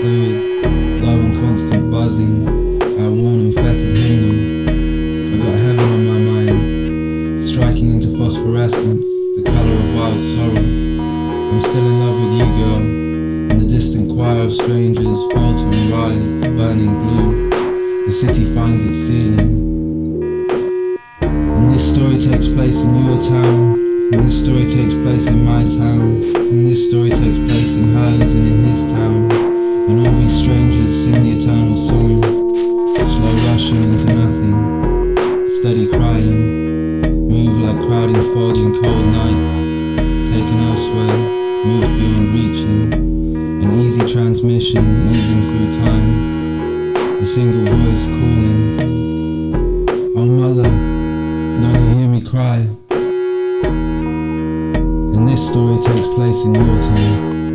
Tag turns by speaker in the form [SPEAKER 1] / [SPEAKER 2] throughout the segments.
[SPEAKER 1] fluid, low and constant buzzing, our worn and fettered hymnal. I got heaven on my mind, striking into phosphorescence, the colour of wild sorrow. I'm still in love with you, girl, and the distant choir of strangers falter and rise, burning blue. The city finds its ceiling. And this story takes place in your town, and this story takes place in my town, and this story takes place in hers and in his town. And all we strangers sing the eternal song, slow rushing into nothing, steady crying, move like crowding fog in cold nights, taken elsewhere, move beyond reaching, an easy transmission easing through time, a single voice calling, Oh mother, don't you hear me cry? And this story takes place in your town.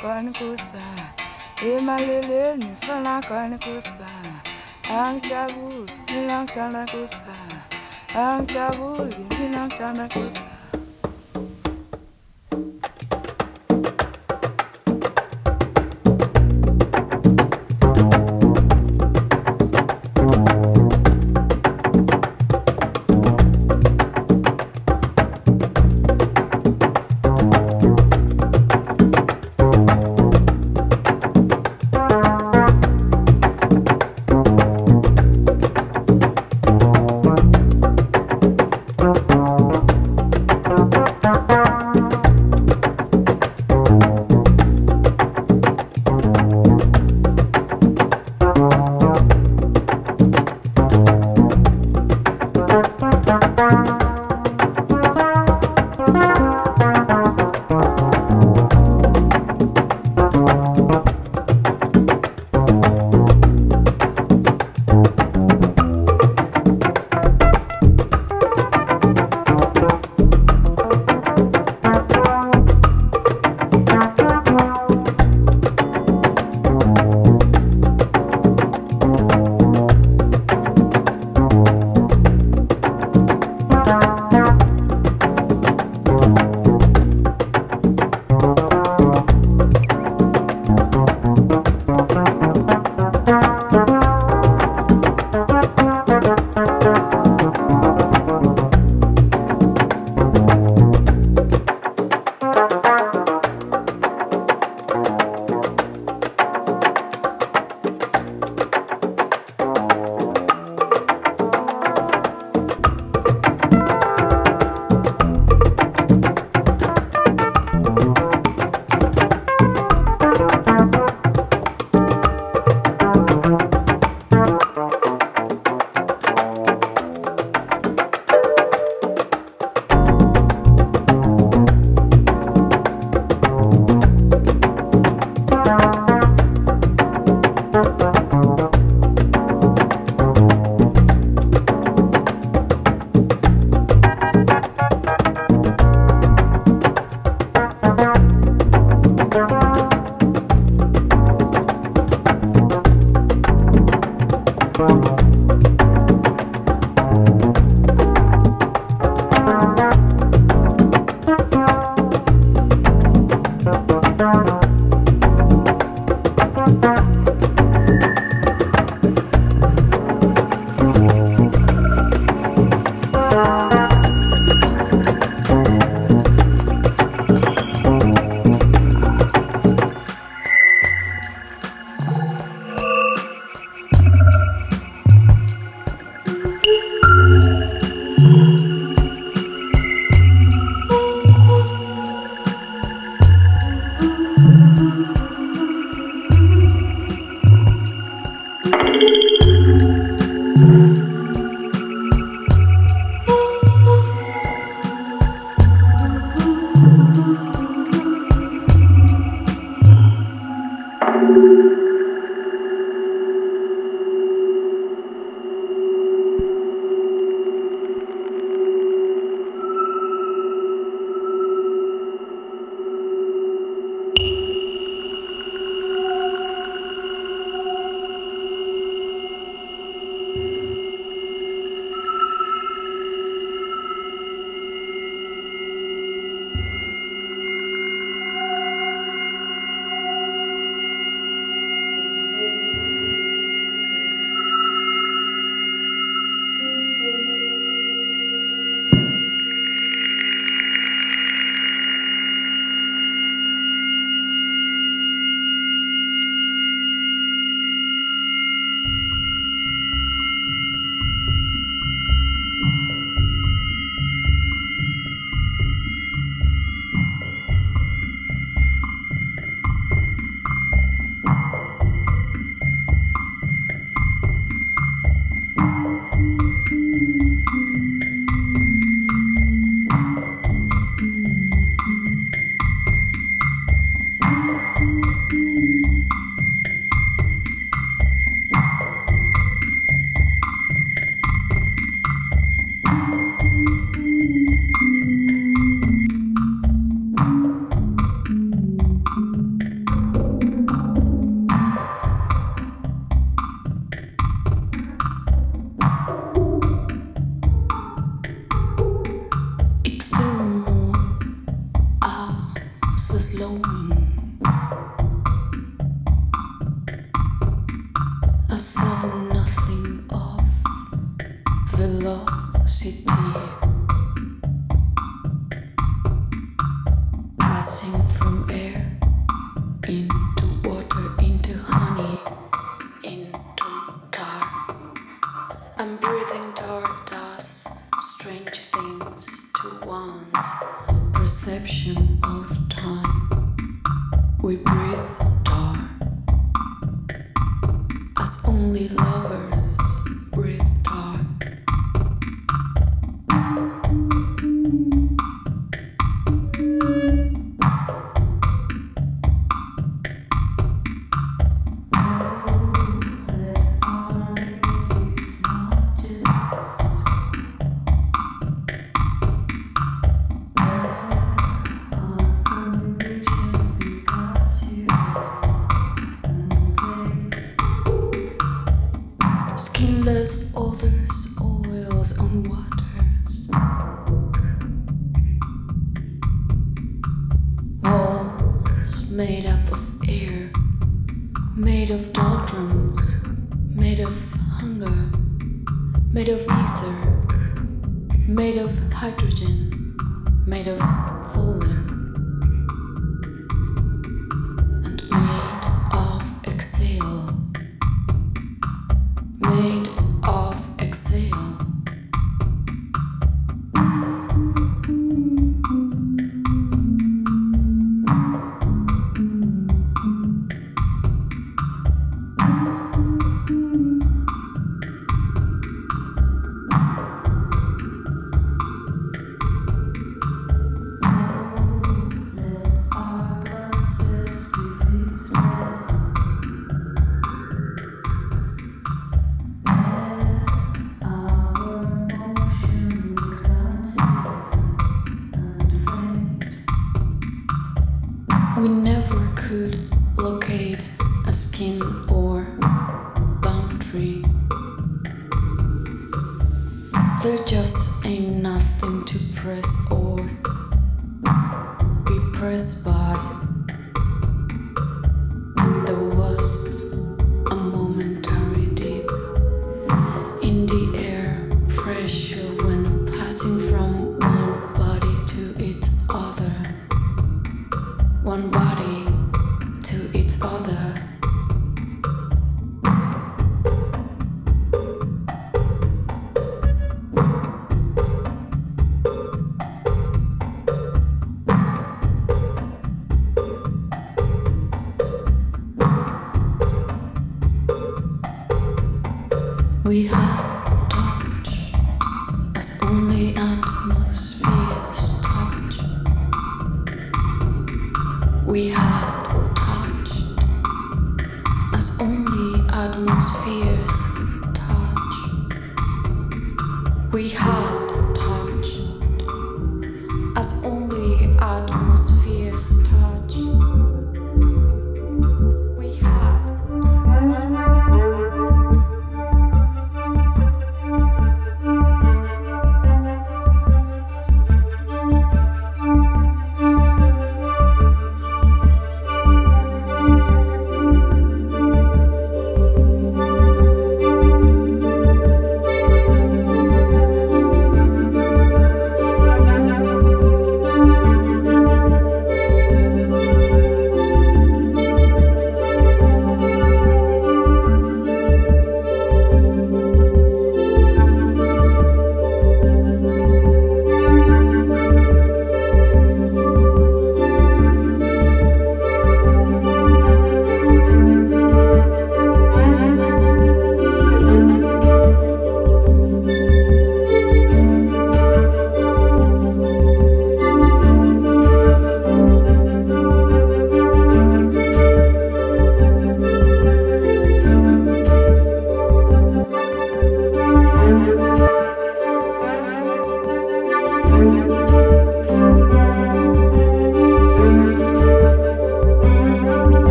[SPEAKER 2] cornicuça. E
[SPEAKER 3] malele, me fala
[SPEAKER 4] cornicuça. Ang tabu, me lang tanda cuça. Ang tabu, me lang tanda cuça.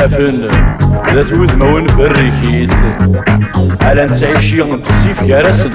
[SPEAKER 4] إمختفن ذات وذمون بريكيس على نتعيشي بسيف كارسن